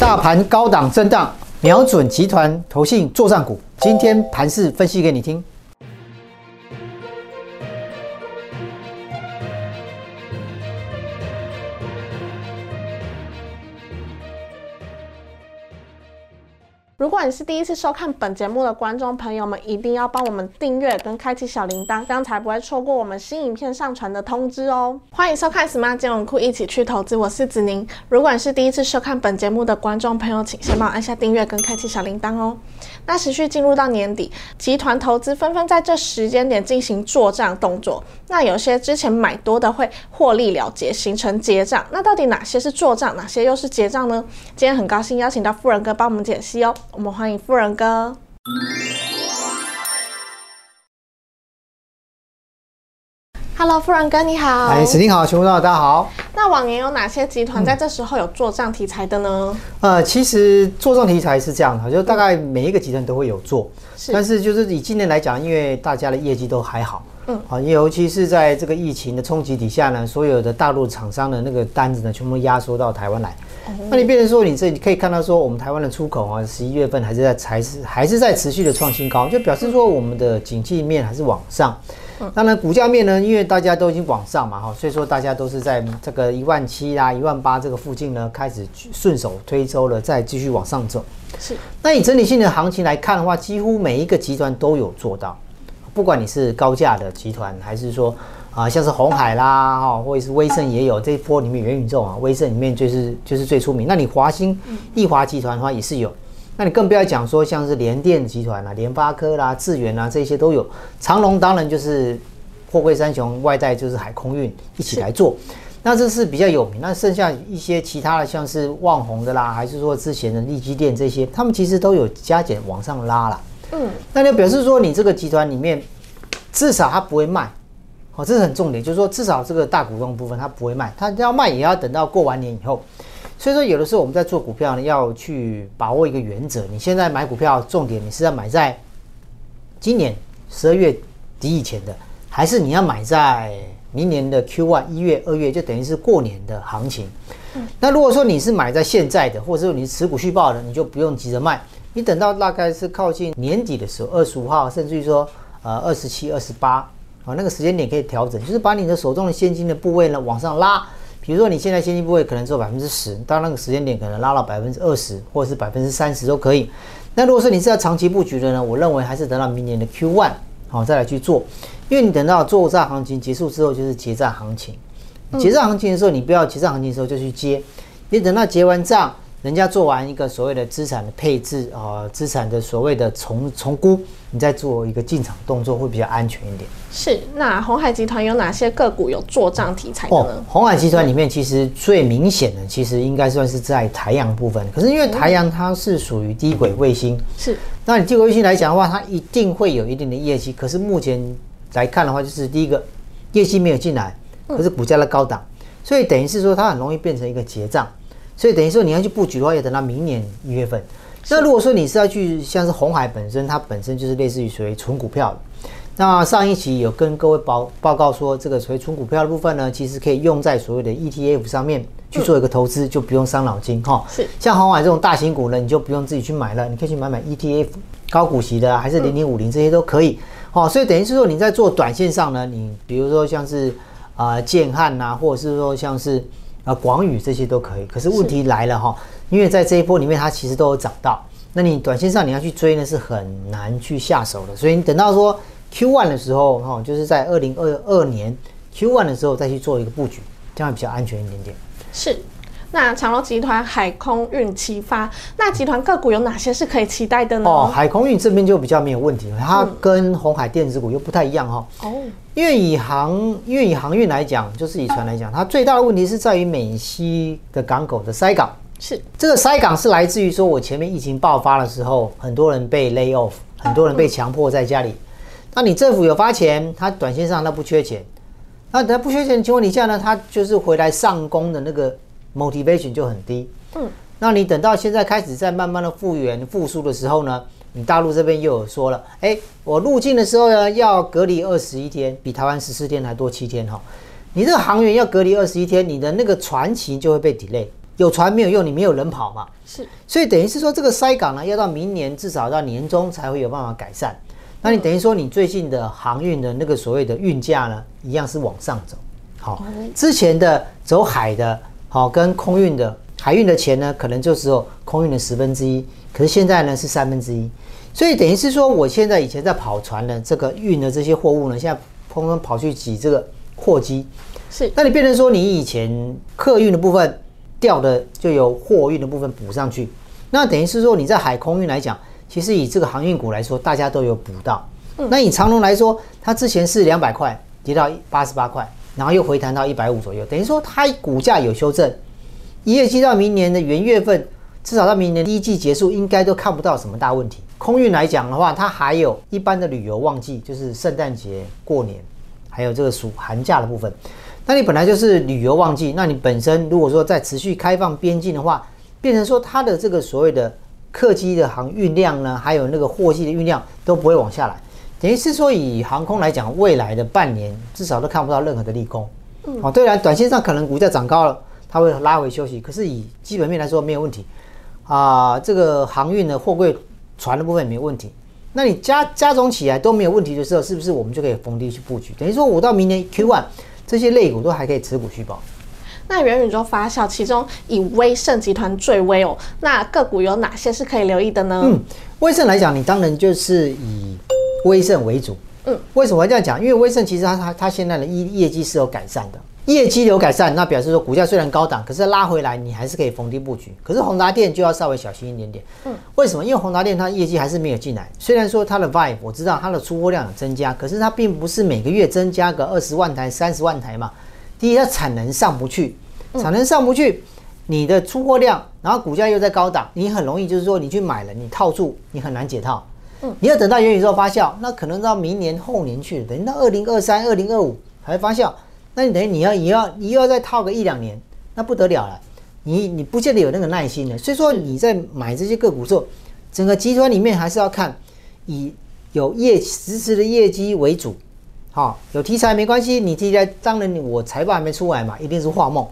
大盘高档震荡，瞄准集团投信作战股。今天盘势分析给你听。果你是第一次收看本节目的观众朋友们，一定要帮我们订阅跟开启小铃铛，这样才不会错过我们新影片上传的通知哦。欢迎收看 Smart 金融库，一起去投资，我是子宁。如果你是第一次收看本节目的观众朋友，请先帮我按下订阅跟开启小铃铛哦。那持续进入到年底，集团投资纷纷在这时间点进行做账动作。那有些之前买多的会获利了结，形成结账。那到底哪些是做账，哪些又是结账呢？今天很高兴邀请到富人哥帮我们解析哦。我们欢迎富人哥。Hello，富人哥你好。哎，史丁好，全国大家好。那往年有哪些集团在这时候有做账题材的呢？呃，其实做账题材是这样的，就大概每一个集团都会有做，但是就是以今年来讲，因为大家的业绩都还好，嗯，啊，尤其是在这个疫情的冲击底下呢，所有的大陆厂商的那个单子呢，全部压缩到台湾来。那你变成说，你这你可以看到说，我们台湾的出口啊，十一月份还是在还是还是在持续的创新高，就表示说我们的景气面还是往上。当然，股价面呢，因为大家都已经往上嘛，哈，所以说大家都是在这个一万七啊、一万八这个附近呢，开始顺手推舟了，再继续往上走。是。那以整体性的行情来看的话，几乎每一个集团都有做到，不管你是高价的集团，还是说啊，像是红海啦，哈，或者是威盛也有这一波里面元宇宙啊，威盛里面就是就是最出名。那你华兴、易华集团的话也是有。那你更不要讲说像是联电集团啦、联发科啦、智源啦这些都有，长隆当然就是货柜三雄，外带就是海空运一起来做，那这是比较有名。那剩下一些其他的像是旺宏的啦，还是说之前的利基电这些，他们其实都有加减往上拉了。嗯，那就表示说你这个集团里面至少它不会卖，哦，这是很重点，就是说至少这个大股东部分它不会卖，它要卖也要等到过完年以后。所以说，有的时候我们在做股票呢，要去把握一个原则。你现在买股票，重点你是要买在今年十二月底以前的，还是你要买在明年的 Q one 一月、二月，就等于是过年的行情。那如果说你是买在现在的，或者说你持股续报的，你就不用急着卖，你等到大概是靠近年底的时候，二十五号，甚至于说呃二十七、二十八啊，那个时间点可以调整，就是把你的手中的现金的部位呢往上拉。比如说你现在现金部位可能做百分之十，到那个时间点可能拉到百分之二十，或者是百分之三十都可以。那如果说你是要长期布局的呢，我认为还是等到明年的 Q one 好再来去做，因为你等到做账行情结束之后就是结账行情，结账行情的时候你不要结账行情的时候就去接，你等到结完账。人家做完一个所谓的资产的配置啊，资产的所谓的重重估，你再做一个进场动作会比较安全一点。是，那红海集团有哪些个股有做账题材的呢？红海集团里面其实最明显的，其实应该算是在台阳部分。可是因为台阳它是属于低轨卫星，是，那你低轨卫星来讲的话，它一定会有一定的业绩。可是目前来看的话，就是第一个业绩没有进来，可是股价的高档，所以等于是说它很容易变成一个结账。所以等于说你要去布局的话，要等到明年一月份。那如果说你是要去像是红海本身，它本身就是类似于属于纯股票的。那上一期有跟各位报报告说，这个所谓纯股票的部分呢，其实可以用在所谓的 ETF 上面去做一个投资，就不用伤脑筋哈。是。像红海这种大型股呢，你就不用自己去买了，你可以去买买 ETF，高股息的还是零零五零这些都可以。哦，所以等于是说你在做短线上呢，你比如说像是啊建汉呐，或者是说像是。啊，广宇这些都可以，可是问题来了哈，因为在这一波里面，它其实都有涨到，那你短线上你要去追呢，是很难去下手的。所以你等到说 Q one 的时候哈，就是在二零二二年 Q one 的时候再去做一个布局，这样比较安全一点点。是。那长隆集团海空运启发，那集团个股有哪些是可以期待的呢？哦，海空运这边就比较没有问题了，它跟红海电子股又不太一样哈。哦，因为以航，因为以航运来讲，就是以船来讲，它最大的问题是在于美西的港口的塞港。是，这个塞港是来自于说我前面疫情爆发的时候，很多人被 lay off，很多人被强迫在家里。那你政府有发钱，它短线上它不缺钱，那它不缺钱的情况底下呢，它就是回来上工的那个。Motivation 就很低，嗯，那你等到现在开始在慢慢的复原复苏的时候呢，你大陆这边又有说了，哎，我入境的时候呢要隔离二十一天，比台湾十四天还多七天哈，你这个航员要隔离二十一天，你的那个船期就会被 delay，有船没有用，你没有人跑嘛。是，所以等于是说，这个塞港呢，要到明年至少到年中才会有办法改善。那你等于说，你最近的航运的那个所谓的运价呢，一样是往上走。好，之前的走海的，好跟空运的海运的钱呢，可能就只有空运的十分之一，可是现在呢是三分之一。所以等于是说，我现在以前在跑船的这个运的这些货物呢，现在通通跑去挤这个货机。是，那你变成说，你以前客运的部分掉的，就由货运的部分补上去。那等于是说，你在海空运来讲，其实以这个航运股来说，大家都有补到。那以长龙来说，它之前是两百块，跌到八十八块，然后又回弹到一百五左右，等于说它股价有修正。一月期到明年的元月份，至少到明年第一季结束，应该都看不到什么大问题。空运来讲的话，它还有一般的旅游旺季，就是圣诞节、过年，还有这个暑寒假的部分。那你本来就是旅游旺季，那你本身如果说在持续开放边境的话，变成说它的这个所谓的客机的航运量呢，还有那个货机的运量都不会往下来。等于是说，以航空来讲，未来的半年至少都看不到任何的利空。嗯，哦，对然，短线上可能股价涨高了，它会拉回休息。可是以基本面来说没有问题啊，这个航运的货柜船的部分没有问题。那你加加总起来都没有问题的时候，是不是我们就可以逢低去布局？等于说我到明年 Q one 这些类股都还可以持股续保。那元宇宙发酵，其中以威盛集团最威哦。那个股有哪些是可以留意的呢？嗯，威盛来讲，你当然就是以威盛为主。嗯，为什么这样讲？因为威盛其实它它它现在的业业绩是有改善的，业绩有改善，那表示说股价虽然高档，可是拉回来你还是可以逢低布局。可是宏达电就要稍微小心一点点。嗯，为什么？因为宏达电它业绩还是没有进来，虽然说它的 Vive 我知道它的出货量有增加，可是它并不是每个月增加个二十万台、三十万台嘛。第一，它产能上不去。产能上不去，你的出货量，然后股价又在高档，你很容易就是说你去买了，你套住，你很难解套。嗯，你要等到元宇宙发酵，那可能到明年后年去，等到二零二三、二零二五才发酵，那你等于你要你要你又要再套个一两年，那不得了了。你你不见得有那个耐心的，所以说你在买这些个股时候，整个集团里面还是要看以有业实时的业绩为主。好，有题材没关系，你题材当然我财报还没出来嘛，一定是画梦。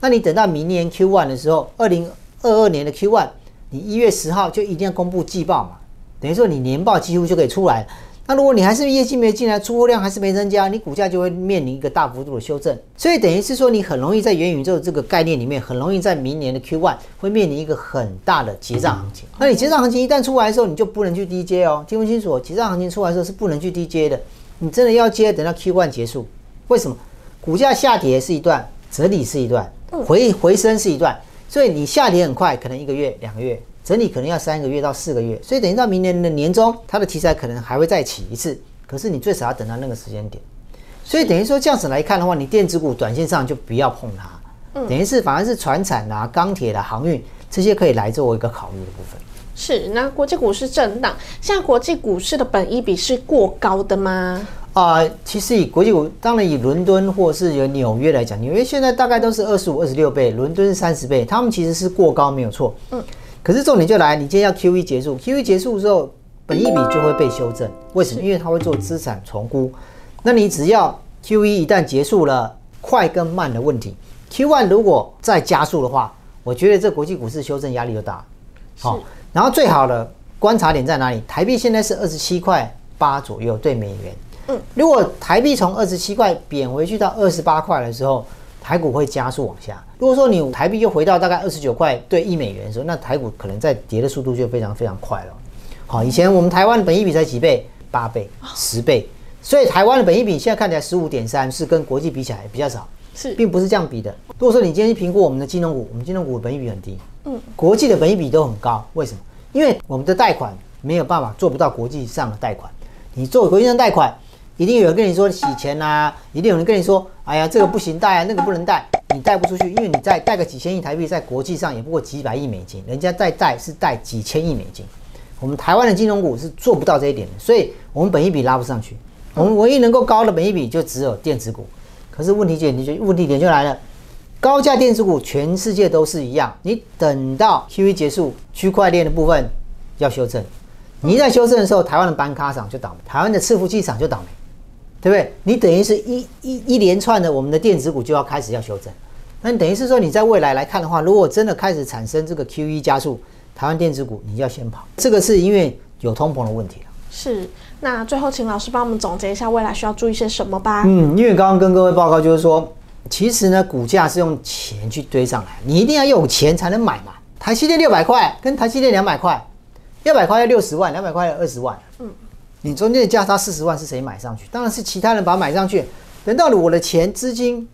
那你等到明年 Q one 的时候，二零二二年的 Q one，你一月十号就一定要公布季报嘛，等于说你年报几乎就可以出来。那如果你还是业绩没进来，出货量还是没增加，你股价就会面临一个大幅度的修正。所以等于是说，你很容易在元宇宙这个概念里面，很容易在明年的 Q one 会面临一个很大的结账行情。那你结账行情一旦出来的时候，你就不能去 DJ 哦，听不清楚？结账行情出来的时候是不能去 DJ 的，你真的要接，等到 Q one 结束。为什么？股价下跌是一段，整理是一段。回回升是一段，所以你下跌很快，可能一个月、两个月，整理可能要三个月到四个月，所以等于到明年的年中，它的题材可能还会再起一次，可是你最少要等到那个时间点，所以等于说这样子来看的话，你电子股短线上就不要碰它，等于是反而是船产啊、钢铁的航运这些可以来作为一个考虑的部分。是，那国际股市震荡，现在国际股市的本益比是过高的吗？啊，其实以国际股，当然以伦敦或是有纽约来讲，纽约现在大概都是二十五、二十六倍，伦敦三十倍，他们其实是过高，没有错。嗯。可是重点就来，你今天要 Q E 结束，Q E 结束之后，本益比就会被修正。为什么？因为它会做资产重估。那你只要 Q E 一旦结束了，快跟慢的问题，Q one 如果再加速的话，我觉得这国际股市修正压力就大。好，然后最好的观察点在哪里？台币现在是二十七块八左右对美元。嗯，如果台币从二十七块贬回去到二十八块的时候，台股会加速往下。如果说你台币又回到大概二十九块对一美元的时候，那台股可能在跌的速度就非常非常快了。好，以前我们台湾的本益比才几倍，八倍、十倍，所以台湾的本益比现在看起来十五点三，是跟国际比起来比较少，是，并不是这样比的。如果说你今天去评估我们的金融股，我们金融股的本益比很低，嗯，国际的本益比都很高，为什么？因为我们的贷款没有办法做不到国际上的贷款，你做国际上贷款。一定有人跟你说洗钱呐，一定有人跟你说，哎呀，这个不行贷啊，那个不能贷，你贷不出去，因为你再贷个几千亿台币，在国际上也不过几百亿美金，人家在贷是贷几千亿美金，我们台湾的金融股是做不到这一点的，所以我们本一比拉不上去，我们唯一能够高的本一比就只有电子股，可是问题点你就问题点就来了，高价电子股全世界都是一样，你等到 Q E 结束，区块链的部分要修正，你一旦修正的时候，台湾的板卡厂就倒霉，台湾的伺服器厂就倒霉。对不对？你等于是一一一连串的，我们的电子股就要开始要修正。那等于是说你在未来来看的话，如果真的开始产生这个 QE 加速，台湾电子股你就要先跑。这个是因为有通膨的问题了。是，那最后请老师帮我们总结一下未来需要注意些什么吧。嗯，因为刚刚跟各位报告就是说，其实呢，股价是用钱去堆上来，你一定要有钱才能买嘛。台积电六百块，跟台积电两百块，六百块要六十万，两百块要二十万。你中间的价差四十万是谁买上去？当然是其他人把它买上去。等到我的钱资金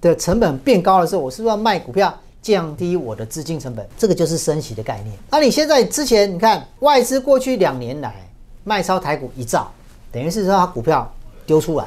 的成本变高的时候，我是不是要卖股票降低我的资金成本？这个就是升息的概念。那你现在之前你看外资过去两年来。卖超台股一兆，等于是说它股票丢出来，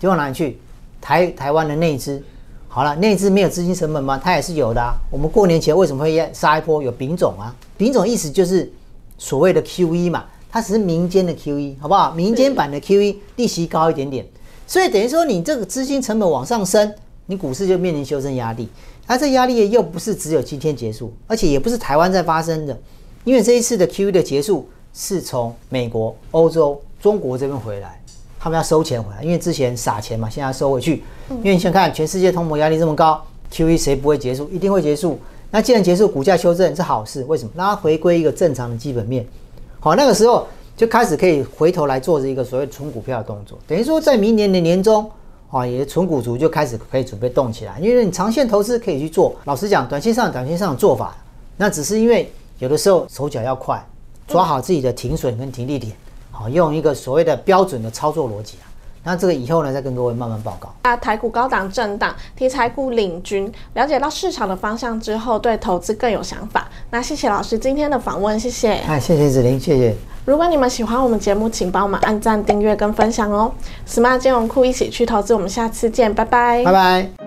丢到哪里去？台台湾的内资，好了，内资没有资金成本吗？它也是有的啊。我们过年前为什么会杀一波？有丙种啊，丙种意思就是所谓的 QE 嘛，它只是民间的 QE，好不好？民间版的 QE 利息高一点点，所以等于说你这个资金成本往上升，你股市就面临修正压力。而这压力又不是只有今天结束，而且也不是台湾在发生的，因为这一次的 QE 的结束。是从美国、欧洲、中国这边回来，他们要收钱回来，因为之前撒钱嘛，现在要收回去。因为你想看全世界通膨压力这么高，QE 谁不会结束？一定会结束。那既然结束，股价修正是好事，为什么？让它回归一个正常的基本面。好，那个时候就开始可以回头来做这一个所谓存股票的动作。等于说，在明年的年中，啊，也存股族就开始可以准备动起来，因为你长线投资可以去做。老实讲，短线上短线上的做法，那只是因为有的时候手脚要快。抓好自己的停损跟停利点，好用一个所谓的标准的操作逻辑啊。那这个以后呢，再跟各位慢慢报告。那，台股高档震荡，题材股领军，了解到市场的方向之后，对投资更有想法。那谢谢老师今天的访问，谢谢。哎，谢谢子玲，谢谢。如果你们喜欢我们节目，请帮我们按赞、订阅跟分享哦。Smart 金融库一起去投资，我们下次见，拜拜。拜拜。